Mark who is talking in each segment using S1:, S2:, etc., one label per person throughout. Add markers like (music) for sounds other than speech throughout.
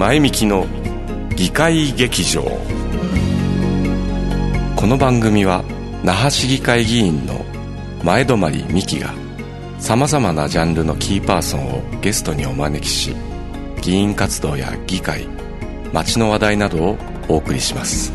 S1: 前向きの議会劇場。この番組は那覇市議会議員の前泊美樹がさまざまなジャンルのキーパーソンをゲストにお招きし議員活動や議会街の話題などをお送りします。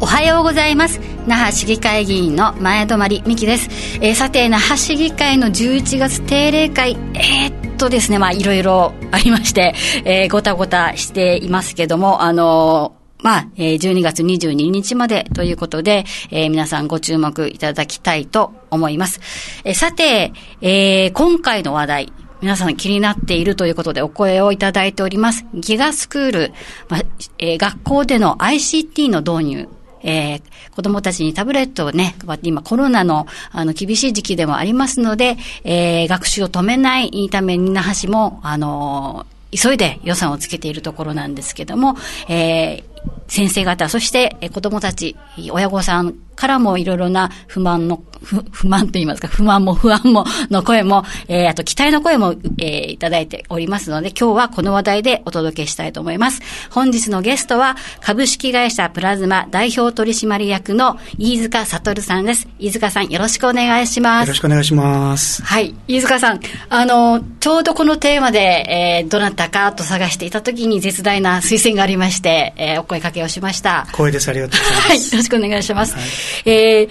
S2: おはようございます。那覇市議会議員の前泊美樹です、えー、さて那覇市議会の11月定例会えー、っとですねまあいろいろありまして、えー、ごたごたしていますけどもあのーまあ、え、12月22日までということで、えー、皆さんご注目いただきたいと思います。えー、さて、えー、今回の話題、皆さん気になっているということでお声をいただいております。ギガスクール、まあえー、学校での ICT の導入、えー、子供たちにタブレットをね、今コロナのあの厳しい時期でもありますので、えー、学習を止めないために那覇市も、あの、急いで予算をつけているところなんですけども、えー、先生方、そして子供たち、親御さんからもいろいろな不満の、不不満と言いますか、不満も不安もの声も、えー、あと期待の声も、えー、いただいておりますので、今日はこの話題でお届けしたいと思います。本日のゲストは、株式会社プラズマ代表取締役の飯塚悟さんです。飯塚さん、よろしくお願いします。
S3: よろしくお願いします。
S2: はい。飯塚さん、あの、ちょうどこのテーマで、えー、どなたかと探していたときに絶大な推薦がありまして、えー、お声かけをしました。
S3: 光栄です。ありがとうございます。
S2: はい。よろしくお願いします。はいえー、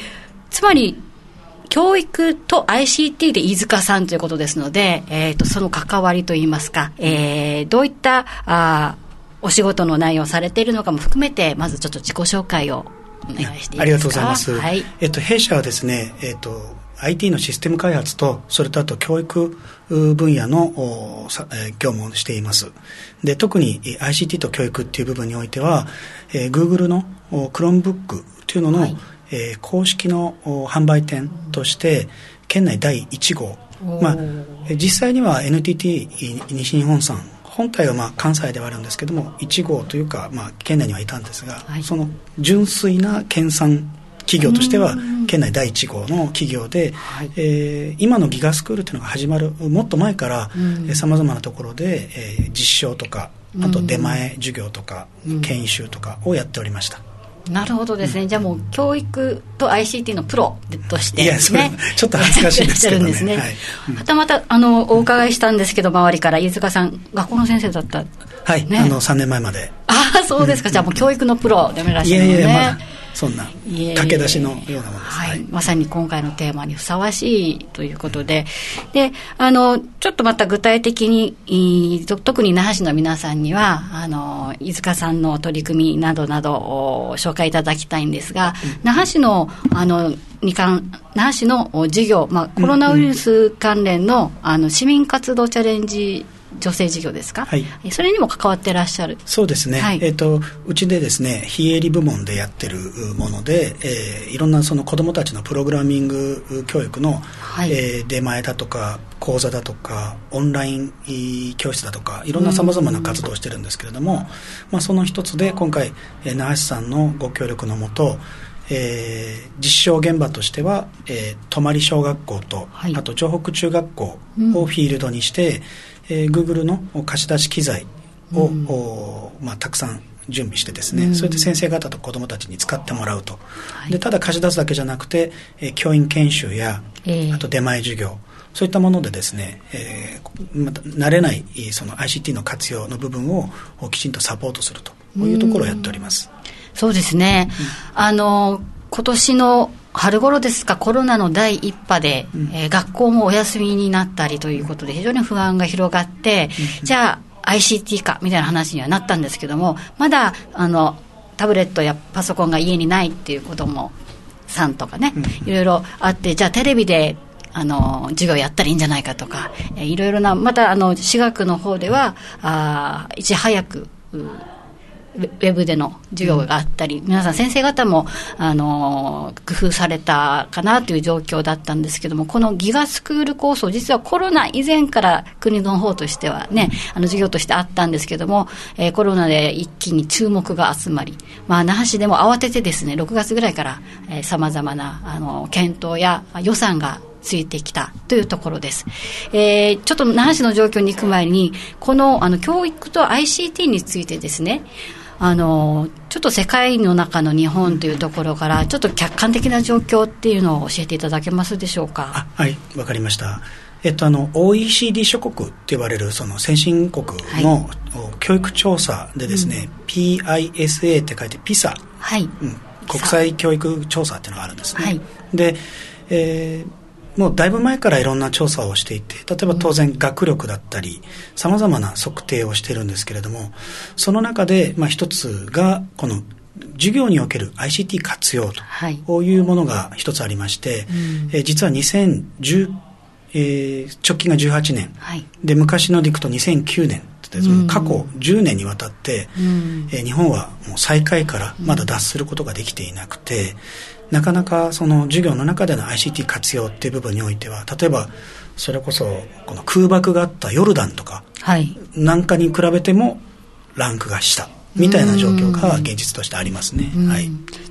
S2: つまり、教育と ICT で飯塚さんということですので、えーと、その関わりといいますか、えー、どういったあお仕事の内容をされているのかも含めて、まずちょっと自己紹介をお願いしていいですか？
S3: ありがとうございます。はい、えっと、弊社はですね、えっと、IT のシステム開発と、それとあと教育分野の業務をしています。で、特に ICT と教育っていう部分においては、えー、Google の Chromebook というのの、はいえー、公式の販売店として県内第1号、まあ、実際には NTT 西日本さん本体はまあ関西ではあるんですけども1号というか、まあ、県内にはいたんですが、はい、その純粋な県産企業としては県内第1号の企業で、はい、えー、今のギガスクールというのが始まるもっと前からさまざまなところで、えー、実証とかあと出前授業とか研修とかをやっておりました。
S2: なるほどですね、うん、じゃあもう教育と ICT のプロとして、ね、いやそ
S3: れちょっと恥ずかしいですけどね。ね、
S2: はい。はたまたあのお伺いしたんですけど周りから飯塚さん学校の先生だった
S3: はい、ね、あの3年前まで。
S2: ああそうですか、うん、じゃあもう教育のプロでもいらっしゃるのね。いやいや、まあ
S3: そんな駆け出しのようなものです、
S2: はい、まさに今回のテーマにふさわしいということで。であのちょっとまた具体的に特に那覇市の皆さんにはあの飯塚さんの取り組みなどなどを紹介いただきたいんですが、うん、那覇市のあのに関那覇市の事業、まあ、コロナウイルス関連のうんうん、あの市民活動チャレンジ女性事業ですか、はい、それにも関わってらっしゃる。
S3: そうですね、はい、えーと、うちでですね非営利部門でやってるもので、えー、いろんなその子どもたちのプログラミング教育の、はい、えー、出前だとか講座だとかオンライン教室だとかいろんなさまざまな活動をしてるんですけれども、まあ、その一つで今回、えー、那覇市さんのご協力のもとえー、実証現場としては、えー、泊小学校と、はい、あと城北中学校をフィールドにして、えー、Google の貸し出し機材を、うん、まあ、たくさん準備してですね、うん、それで先生方と子どもたちに使ってもらうと、はい、でただ貸し出すだけじゃなくて、えー、教員研修や、えー、あと出前授業そういったものでですね、えー、また慣れないその ICT の活用の部分をきちんとサポートするというところをやっております。
S2: うそうですね、うん、あの今年の春頃ですか、コロナの第一波で、うん、えー、学校もお休みになったりということで、非常に不安が広がって、うん、じゃあ、ICT 化みたいな話にはなったんですけども、まだあのタブレットやパソコンが家にないっていう子どもさんとかね、いろいろあって、じゃあ、テレビであの授業やったらいいんじゃないかとか、えいろいろな、またあの私学の方では、あいち早く、ウェブでの授業があったり、皆さん先生方も、あの、工夫されたかなという状況だったんですけども、このギガスクール構想、実はコロナ以前から国の方としてはね、あの授業としてあったんですけども、えー、コロナで一気に注目が集まり、まあ、那覇市でも慌ててですね、6月ぐらいから、えー、様々な、あの、検討や予算がついてきたというところです。えー、ちょっと那覇市の状況に行く前に、このあの教育と ICT についてですね、あのちょっと世界の中の日本というところからちょっと客観的な状況っていうのを教えていただけますでしょうか？
S3: はいわかりました。えっと、あの OECD 諸国って言われるその先進国の教育調査でですね、うん、PISA って書いて PISA、
S2: はい。
S3: うん、国際教育調査っていうのがあるんですね、はい、で、えー、もうだいぶ前からいろんな調査をしていて例えば当然学力だったりさまざまな測定をしてるんですけれどもその中で、まあ、一つがこの授業における ICT 活用とい。うものが一つありまして、え実は2019えー、直近が18年、はい、で昔のでいくと2009年過去10年にわたって、うん、えー、日本はもう最下位からまだ脱することができていなくて、うん、なかなかその授業の中での ICT 活用っていう部分においては例えばそれこそこの空爆があったヨルダンとかなんかに比べてもランクが下みたいな状況が現実としてありますね、はい、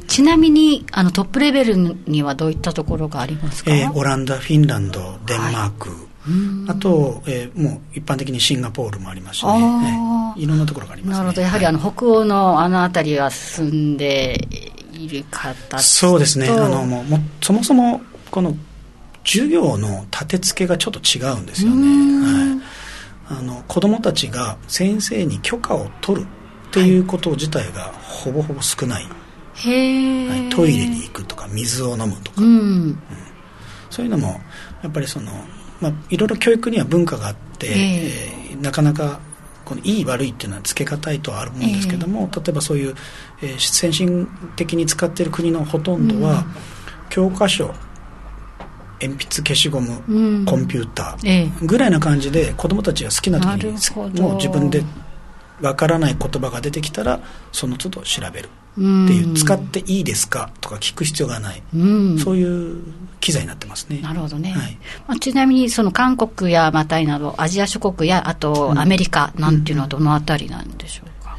S2: ちなみにあのトップレベルにはどういったところがありますか、
S3: えー、オランダフィンランドデンマーク、はい、あと、えー、もう一般的にシンガポールもありますしね、えー、いろんなところがあります、ね、
S2: なるほど。やはりあの、北欧のあの辺りは進んでいる方
S3: そうですね。あのももそもそもこの授業の立て付けがちょっと違うんですよね、はい、あの子供たちが先生に許可を取るっていうこと自体がほぼほぼ少ない、
S2: へ
S3: はい、トイレに行くとか水を飲むとか、うん、うん、そういうのもやっぱりその、まあ、いろいろ教育には文化があって、えー、なかなかこのいい悪いっていうのはつけがたいとはあるんですけども、えー、例えばそういう、えー、先進的に使っている国のほとんどは、うん、教科書鉛筆消しゴム、うん、コンピューターぐらいな感じで子どもたちが好きな時にもう自分でわからない言葉が出てきたらその都度調べるっていう使っていいですか？とか聞く必要がない、うそういう機材になってますね
S2: なるほどね、はい、まあ、ちなみにその韓国やマタイなどアジア諸国やあとアメリカなんていうのはどのあたりなんでしょうか、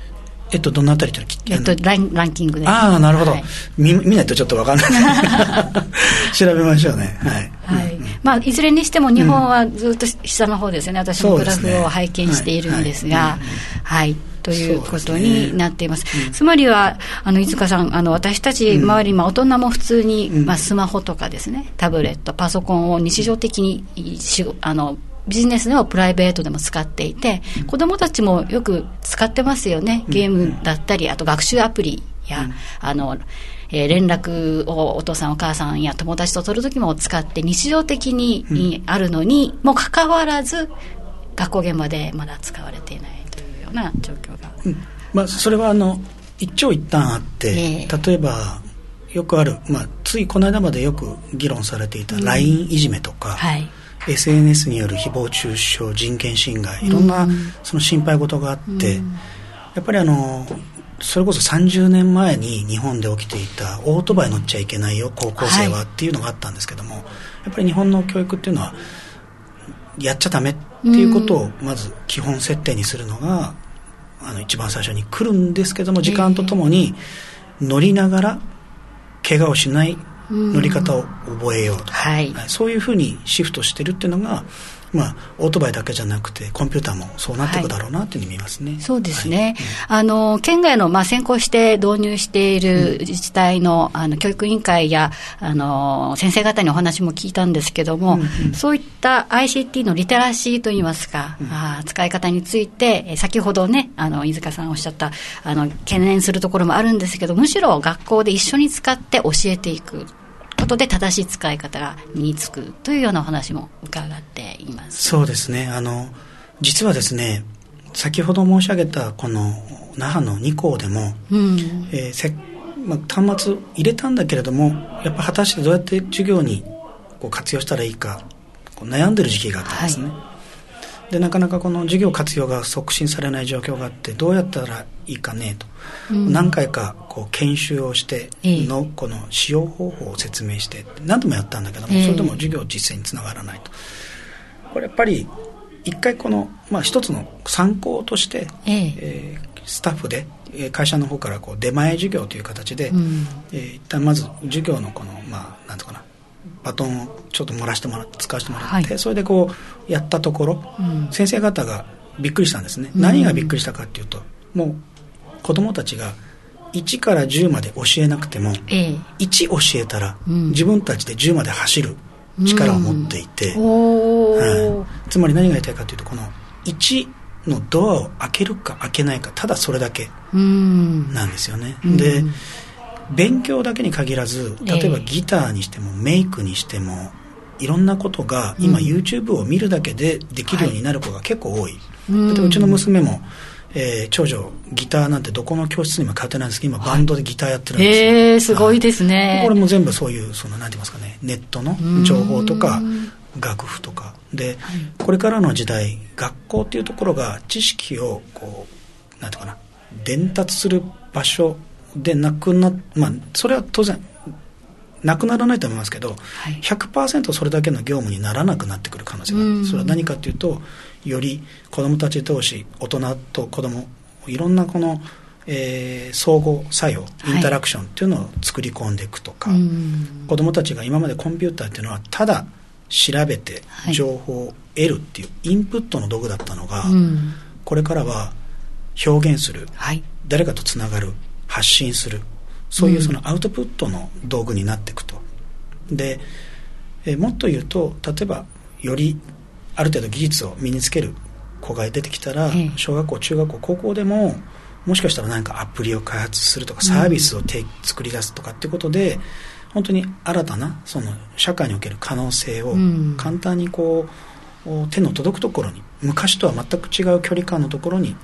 S3: えっと、どのあたりって
S2: えっと、ランランキングで。
S3: ああ、なるほど、はい、見。見ないとちょっと分かんない。(laughs) 調べましょうね。はい。
S2: はい。まあ、いずれにしても日本はずっと下の方ですよね。私もグラフを拝見しているんですが、はい。ということになっています。すね、つまりは、あの、飯塚さん、あの、私たち周り、まあ、大人も普通に、まあ、スマホとかですね、タブレット、パソコンを日常的に、あの、ビジネスでもプライベートでも使っていて、子供たちもよく使ってますよね。ゲームだったり、あと学習アプリや、あの、えー、連絡をお父さんお母さんや友達と取るときも使って日常的にあるのにもかかわらず学校現場でまだ使われていないような状況が、うん、
S3: まあ、それはあの一長一短あって、えー、例えばよくある、まあ、ついこの間までよく議論されていた LINE いじめとか、うんはい SNS による誹謗中傷人権侵害いろんなその心配事があって、やっぱりあのそれこそ30年前に日本で起きていたオートバイ乗っちゃいけないよ高校生はっていうのがあったんですけども、やっぱり日本の教育っていうのはやっちゃダメっていうことをまず基本設定にするのが、あの一番最初に来るんですけども時間とともに乗りながら怪我をしない乗り方を覚えようと、はい、そういうふうにシフトしてるっていうのがまあ、オートバイだけじゃなくて、コンピューターもそうなっていくだろうなというふうに見えますね、はい、
S2: そうですね、はい、あの県外の、まあ、先行して導入している自治体の,、あの教育委員会やあの先生方にお話も聞いたんですけども、うんうん、そういった ICT のリテラシーといいますか、うん、あ使い方について、先ほどね、あの飯塚さんおっしゃったあの、懸念するところもあるんですけど、むしろ学校で一緒に使って教えていく。ことで正しい使い方が身につくというようなお話も伺っています。
S3: そうですね。あの実はですね先ほど申し上げたこの那覇の2校でも、うん、えー、せまあ、端末入れたんだけれどもやっぱ果たしてどうやって授業にこう活用したらいいかこう悩んでる時期があったんですね、はい、でなかなかこの授業活用が促進されない状況があってどうやったらいいかねと。何回かこう研修をしてのこの使用方法を説明して何度もやったんだけども、それでも授業実践につながらないと。これやっぱり一回この、まあ、一つの参考として、えー、スタッフで会社の方からこう出前授業という形で、うん、えー、一旦まず授業のこのまあなんとかなバトンをちょっと漏らしてもらって使わせてもらって、はい、それでこうやったところ、うん、先生方がびっくりしたんですね、うん、何がびっくりしたかっていうともう子供たちが1から10まで教えなくても、ええ、1教えたら、自分たちで10まで走る力を持っていて、はい、つまり何が言いたいかというとこの1のドアを開けるか開けないかただそれだけなんですよね、で勉強だけに限らず例えばギターにしてもメイクにしてもいろんなことが今 YouTube を見るだけでできるようになる子が結構多い、はい、うちの娘もえー、長女ギターなんてどこの教室にも通ってないんですけど今バンドでギターやってるんですよ、
S2: はい、えすごいですね、
S3: これも全部そういうそのなんて言いますかねネットの情報とか楽譜とか。で、はい、これからの時代学校っていうところが知識をこうなんていうかな伝達する場所でなくなまあそれは当然なくならないと思いますけど、はい、100%それだけの業務にならなくなってくる可能性がある。それは何かというとより子どもたち同士大人と子どもいろんなこの、えー、相互作用インタラクションっていうのを作り込んでいくとか、はい、子どもたちが今までコンピューターっていうのはただ調べて情報を得るっていうインプットの道具だったのが、はい、これからは表現する、はい、誰かとつながる発信する。そういうそのアウトプットの道具になっていくと。で、えもっと言うと例えばよりある程度技術を身につける子が出てきたら、小学校中学校高校でももしかしたら何かアプリを開発するとかサービスをて、うん、作り出すとかってことで本当に新たなその社会における可能性を簡単にこう、手の届くところに昔とは全く違う距離感のところに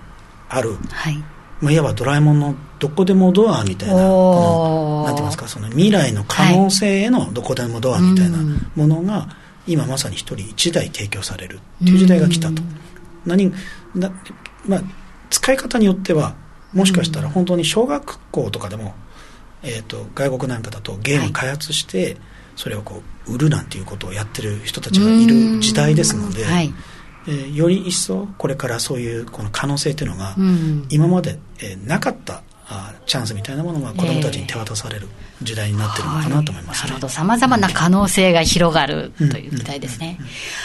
S3: ある、はい、まあ、いわばドラえもんのどこでもドアみたいなこのなんて言いますかその未来の可能性へのどこでもドアみたいなものが、今まさに一人一台提供されるっていう時代が来たと。何なまあ、使い方によってはもしかしたら本当に小学校とかでも、えーと、外国なんかだとゲーム開発して、それをこう売るなんていうことをやってる人たちがいる時代ですので、はいえー、より一層これからそういうこの可能性っていうのが、今まで、えー、なかったあチャンスみたいなものが子どもたちに手渡される時代になってるのかなと思います、
S2: ね。えーはい、なるほど。さまざまな可能性が広がるという期待ですね。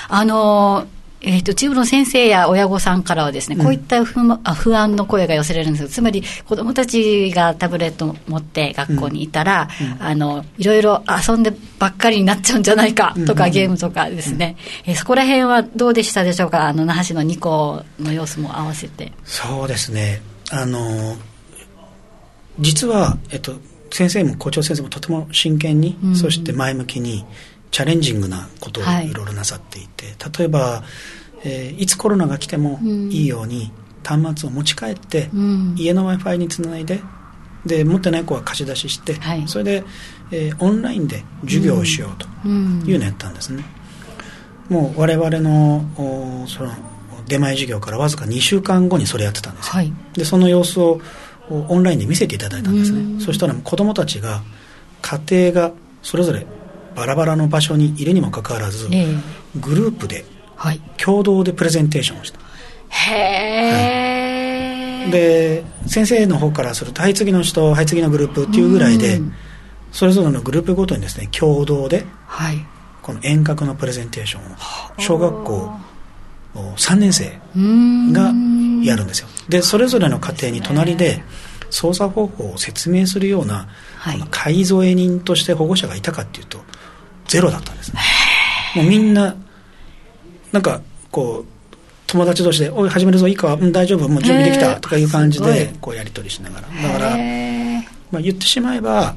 S2: あのーえっ、ー、と、チームの先生や親御さんからはですね、こういった不,、不安の声が寄せられるんですつまり子供たちがタブレットを持って学校にいたら、うん、あの、いろいろ遊んでばっかりになっちゃうんじゃないかとか、うん、ゲームとかですね、うん、えー、そこら辺はどうでしたでしょうか？あの、那覇市の2校の様子も合わせて。
S3: そうですね。あの、実は、えっと、先生も校長先生もとても真剣に、そして前向きに、チャレンジングなことをい。ろいろなさっていて、はい、例えば、えー、いつコロナが来てもいいように端末を持ち帰って、うん、家の w i f i につないでで持ってない子は貸し出しして、はい、それで、えー、オンラインで授業をしようというのをやったんですね、うん、もう我々のその出前授業からわずか2週間後にそれやってたんですよ、はい、でその様子をオンラインで見せていただいたんですね、うん、そしたら子供たちが家庭がそれぞれバラバラの場所にいるにもかかわらず、えー、グループで、はい、共同でプレゼンテーションをした。
S2: へ
S3: え、はい、で先生の方からするとはい次の人はい次のグループっていうぐらいで、それぞれのグループごとにですね共同で、はい、この遠隔のプレゼンテーションを小学校3年生がやるんですよ。でそれぞれの家庭に隣で操作方法を説明するような、はい、この介添え人として保護者がいたかっていうとゼロだったんです。ねもうみんななんかこう友達同士で「おい始めるぞいいか、うん、大丈夫？もう準備できた」とかいう感じでこうやり取りしながら。だから、まあ、言ってしまえば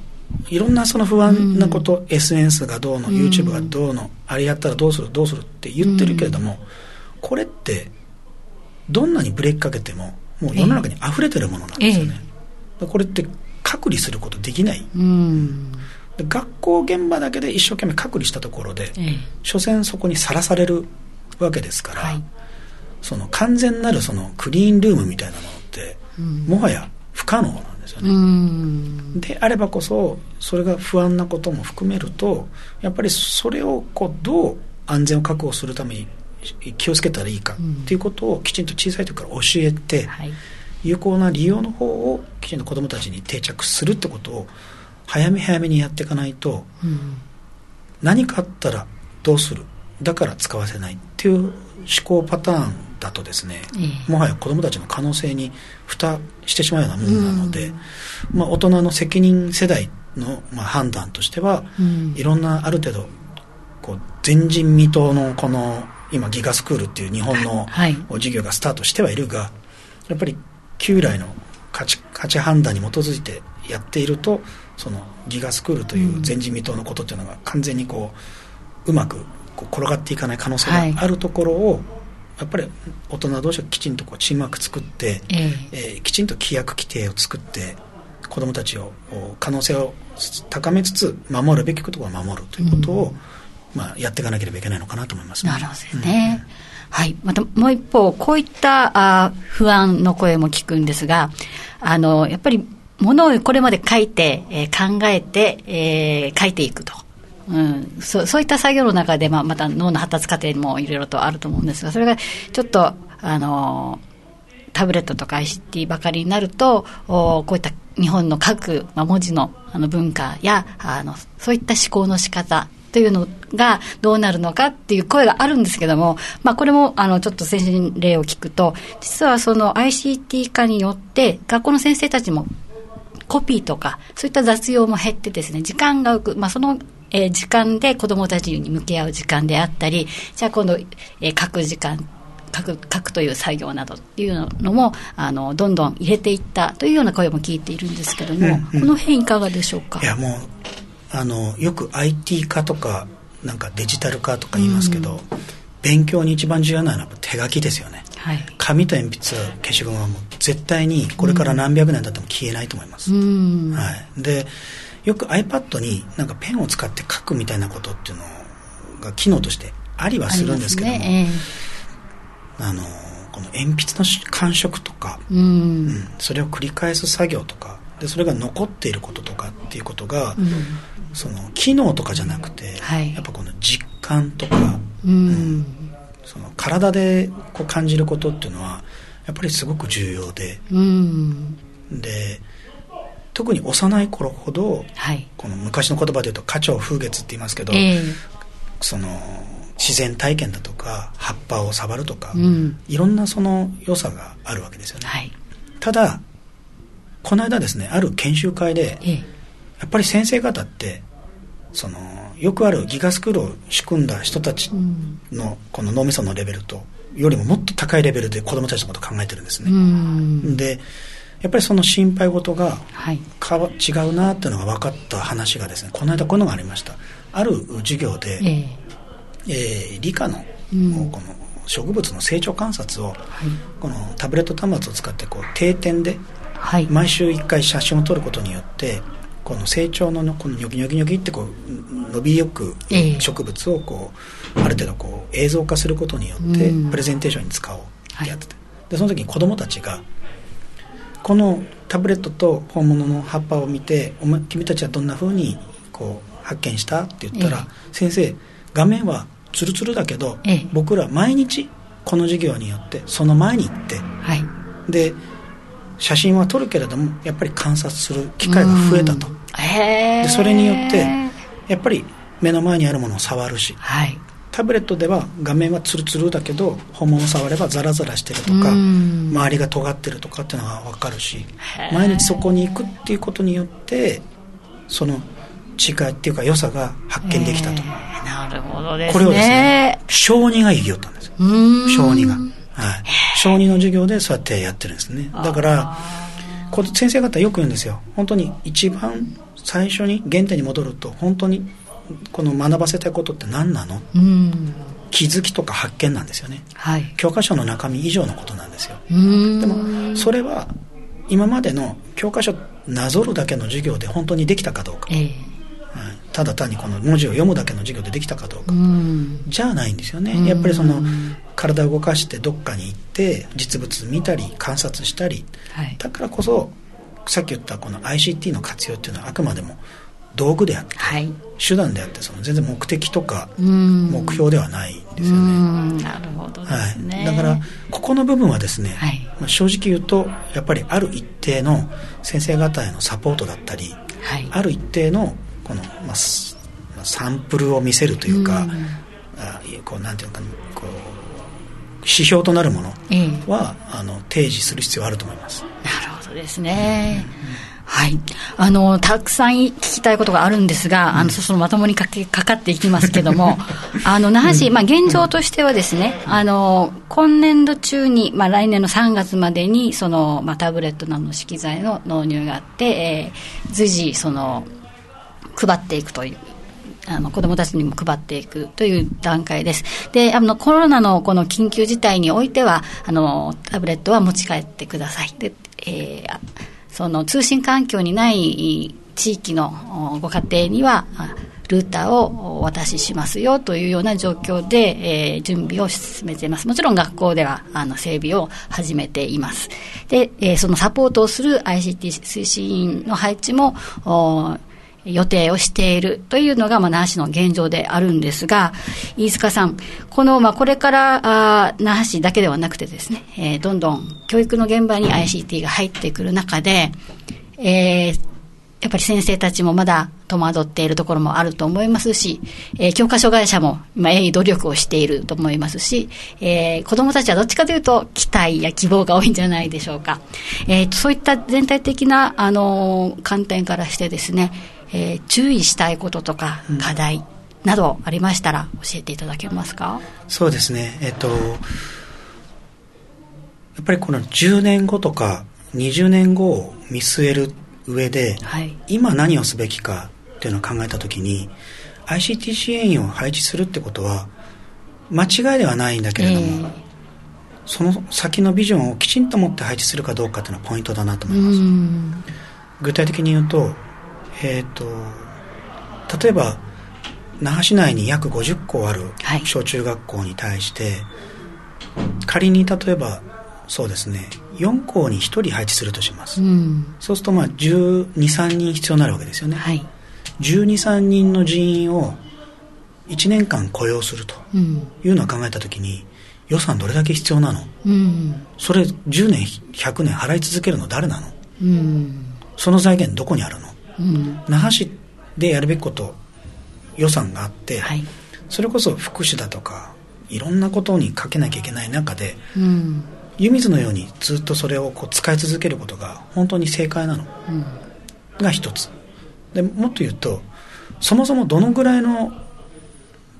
S3: いろんなその不安なこと、うん、SNS がどうの YouTube がどうの、あれやったらどうするどうするって言ってるけれども、これってどんなにブレーキかけてももう世の中に溢れてるものなんですよね、えー、これって隔離することできない、うん学校現場だけで一生懸命隔離したところで、ええ、所詮そこにさらされるわけですから、はい、その完全なるそのクリーンルームみたいなものって、うん、もはや不可能なんですよね。であればこそそれが不安なことも含めるとやっぱりそれをこうどう安全を確保するために気をつけたらいいかっていうことをきちんと小さい時から教えて、はい、有効な利用の方をきちんと子どもたちに定着するってことを早め早めにやっていかないと、うん、何かあったらどうする？だから使わせないっていう思考パターンだとですね、もはや子どもたちの可能性に蓋してしまうようなものなので、うん、まあ、大人の責任世代の、まあ、判断としては、うん、いろんなある程度こう前人未到のこの今ギガスクールっていう日本の授業がスタートしてはいるが、やっぱり旧来の価値価値判断に基づいてやっているとそのギガスクールという前人未到のことっていうのが完全にこううまくこう転がっていかない可能性があるところを、やっぱり大人同士がきちんとこうチームワーク作って、えー、えー、きちんと規約規定を作って子どもたちを可能性を高めつつ守るべきことは守るということを、うん。まあ、やっていかなければいけないのかなと思います、
S2: ね、なるほどね、うん、はい、またもう一方こういったあ不安の声も聞くんですがあのやっぱりものをこれまで書いて、えー、考えて、えー、書いていくと。うん、そそういった作業の中で、まあ、また脳の発達過程もいろいろとあると思うんですがそれがちょっとあのタブレットとか ICT ばかりになるとおこういった日本の書く、まあ、文字のあの文化やあのそういった思考の仕方というのがどうなるのかっていう声があるんですけども、まあ、これもあのちょっと先進例を聞くと実はその ICT 化によって学校の先生たちもコピーとかそういった雑用も減ってですね時間が浮く、まあ、そのえー、時間で子どもたちに向き合う時間であったりじゃあ今度、えー、書く時間書く書くという作業などっていうのもあのどんどん入れていったというような声も聞いているんですけども、うんうん、この辺いかがでしょうか？
S3: いやもうあのよく IT 化とかなんかデジタル化とか言いますけど、うん、勉強に一番重要なのは手書きですよね、はい、紙と鉛筆消しゴムはもう絶対にこれから何百年経っても消えないと思います、うん、はい、でよく iPad になんかペンを使って書くみたいなことっていうのが機能としてありはするんですけどもあ、ね。えー、あのこの鉛筆の感触とか、うん、うん、それを繰り返す作業とかでそれが残っていることとかっていうことが、うん。その機能とかじゃなくて、はい、やっぱこの実感とか、うん、うん、その体でこう感じることっていうのはやっぱりすごく重要で、うん、で特に幼い頃ほど、はい、この昔の言葉で言うと花鳥風月って言いますけど、えー、その自然体験だとか葉っぱを触るとか、うん、いろんなその良さがあるわけですよね、はい、ただこの間ですねある研修会で、えーやっぱり先生方ってそのよくあるギガスクールを仕組んだ人たちのこの脳みそのレベルとよりももっと高いレベルで子どもたちのことを考えてるんですね。でやっぱりその心配事がかわ、はい、違うなっていうのが分かった話がですねこの間こういうのがありました。ある授業で、えー、えー、理科のこの植物の成長観察を、はい、このタブレット端末を使ってこう定点で毎週1回写真を撮ることによってこの成長のこのニョキニョキニョキってこう伸びよく植物をこう、ある程度こう映像化することによってプレゼンテーションに使おうってやってて、でその時に子供たちがこのタブレットと本物の葉っぱを見てお前君たちはどんなふうにこう発見したって言ったら、先生画面はツルツルだけど、僕ら毎日この授業によってその前に行って、はい、で写真は撮るけれどもやっぱり観察する機会が増えたと。でそれによってやっぱり目の前にあるものを触るし、はい、タブレットでは画面はツルツルだけど本物を触ればザラザラしてるとか周りが尖ってるとかっていうのが分かるし毎日そこに行くっていうことによってその違いっていうか良さが発見できたと。
S2: なるほどですね。
S3: これをですね小児が言いよったんです小児がはい。小児の授業でそうやってやってるんですね。だから先生方よく言うんですよ。本当に一番最初に原点に戻ると本当にこの学ばせたいことって何なの、うん、気づきとか発見なんですよね、はい、教科書の中身以上のことなんですよ。でもそれは今までの教科書なぞるだけの授業で本当にできたかどうか、えーただ単にこの文字を読むだけの授業でできたかどうか、うん、じゃあないんですよね、やっぱりその体を動かしてどっかに行って実物見たり観察したり、はい、だからこそさっき言ったこの ICT の活用っていうのはあくまでも道具であって、はい、手段であってその全然目的とか目標ではないんですよね。
S2: なるほど、ね、はい、
S3: だからここの部分はですね、はい、まあ、正直言うとやっぱりある一定の先生方へのサポートだったり、はい、ある一定のこの、まあ、サンプルを見せるというか、うん、あこうなんていうのかこう指標となるものは、え。あの提示する必要はあると思います。
S2: なるほどですね、うん。はい。あの、たくさん聞きたいことがあるんですが、あの、そのまともにかけ、かかっていきますけども、(laughs) あの、那覇市、まあ、現状としてはですね、あの、今年度中に、まあ、来年の3月までに、その、まあ、タブレットなどの資機材の納入があって、えー、随時、その、配っていくというあの子どもたちにも配っていくという段階です。で、あのコロナのこの緊急事態においては、あのタブレットは持ち帰ってください。で、えーその通信環境にない地域のご家庭には、ルーターをお渡ししますよというような状況で、えー、準備を進めています。もちろん学校ではあの整備を始めています。で、えー、そのサポートをする ICT 推進員の配置も、予定をしているというのが、まあ、那覇市の現状であるんですが、飯塚さん、この、まあ、これから、あ那覇市だけではなくてですね、えー、どんどん教育の現場に ICT が入ってくる中で、えー、やっぱり先生たちもまだ戸惑っているところもあると思いますし、えー、教科書会社も今、鋭意努力をしていると思いますし、えー、子供たちはどっちかというと期待や希望が多いんじゃないでしょうか。えー、そういった全体的な、あのー、観点からしてですね、えー、注意したいこととか課題などありましたら教えていただけますか、
S3: そうですね。えっ、とやっぱりこの10年後とか20年後を見据える上で、はい、今何をすべきかっていうのを考えた時に ICT 支援員を配置するってことは間違いではないんだけれども、えー、その先のビジョンをきちんと持って配置するかどうかっていうのはポイントだなと思います。具体的に言うとえっ、ー、と例えば那覇市内に約50校ある小中学校に対して、はい、仮に例えばそうですね4校に1人配置するとします、うん、そうするとまあ1 2 3人必要になるわけですよね、はい、1 2 3人の人員を1年間雇用するというのを考えた時に、予算どれだけ必要なの、うん、それ10年100年払い続けるの誰なの、うん、その財源どこにあるの？那覇市でやるべきこと予算があって、はい、それこそ福祉だとかいろんなことにかけなきゃいけない中で、うん、湯水のようにずっとそれをこう使い続けることが本当に正解なの、うん、が一つ。でもっと言うとそもそもどのぐらいの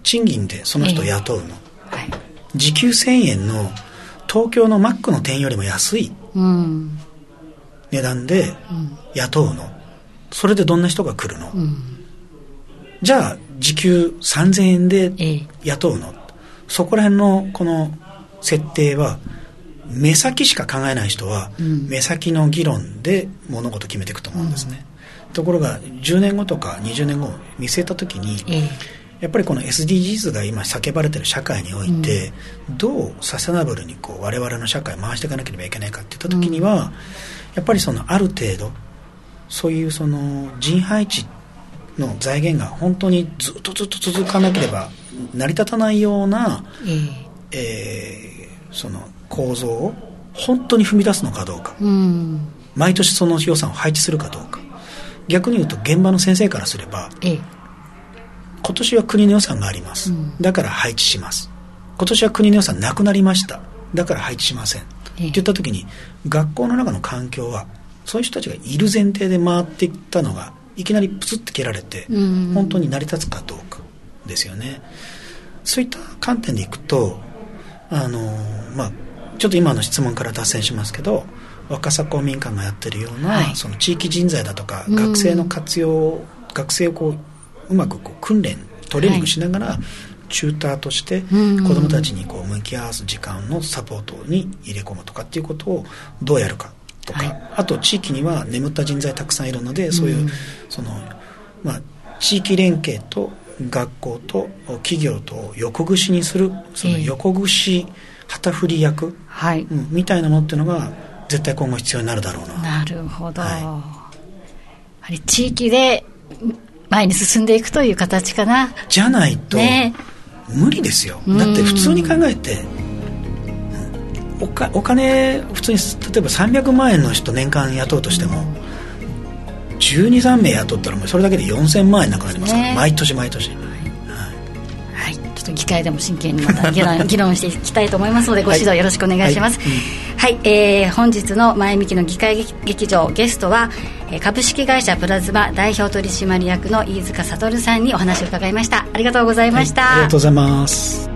S3: 賃金でその人を雇うの、えーはい、時給1000円の東京のマックの店よりも安い値段で雇うの、それでどんな人が来るの、うん、じゃあ時給3000円で雇うの、ええ、そこら辺のこの設定は目先しか考えない人は、目先の議論で物事決めていくと思うんですね、うん、ところが10年後とか20年後見据えた時に、えやっぱりこの SDGs が今叫ばれてる社会において、どうサステナブルにこう我々の社会を回していかなければいけないかっていった時には、やっぱりそのある程度そういうその人配置の財源が本当にずっとずっと続かなければ成り立たないような、えー、えー、その構造を本当に踏み出すのかどうか、うん、毎年その予算を配置するかどうか。逆に言うと現場の先生からすれば、え今年は国の予算があります、うん、だから配置します。今年は国の予算なくなりました。だから配置しません、え。って言った時に学校の中の環境はそういう人たちがいる前提で回っていったのがいきなりプツッて蹴られて、本当に成り立つかどうかですよね。そういった観点でいくとあのまあちょっと今の質問から脱線しますけど若狭公民館がやってるような、はい、その地域人材だとか、学生の活用学生をこううまくこう訓練トレーニングしながら、はい。チューターとして子どもたちにこう向き合わす時間のサポートに入れ込むとかっていうことをどうやるかとか、はい、あと地域には眠った人材たくさんいるのでそういう、うん、そのまあ、地域連携と学校と企業と横串にするその横串旗振り役、はい、うん、みたいなものっていうのが絶対今後必要になるだろうな。
S2: なるほど、はい、やはり地域で前に進んでいくという形かな。
S3: じゃないと、ね、無理ですよ。だって普通に考えておかお金普通に例えば300万円の人年間雇うとしても123名雇ったらもうそれだけで4000万円なくなりますから、ね、毎年毎年。
S2: ちょっと議会でも真剣にまた議論 (laughs) 議論していきたいと思いますのでご指導よろしくお願いします、はい、はいはい、えー、本日の前向きの議会劇場ゲストは株式会社プラズマ代表取締役の飯塚悟さんにお話を伺いました。ありがとうございました、はい、
S3: ありがとうございます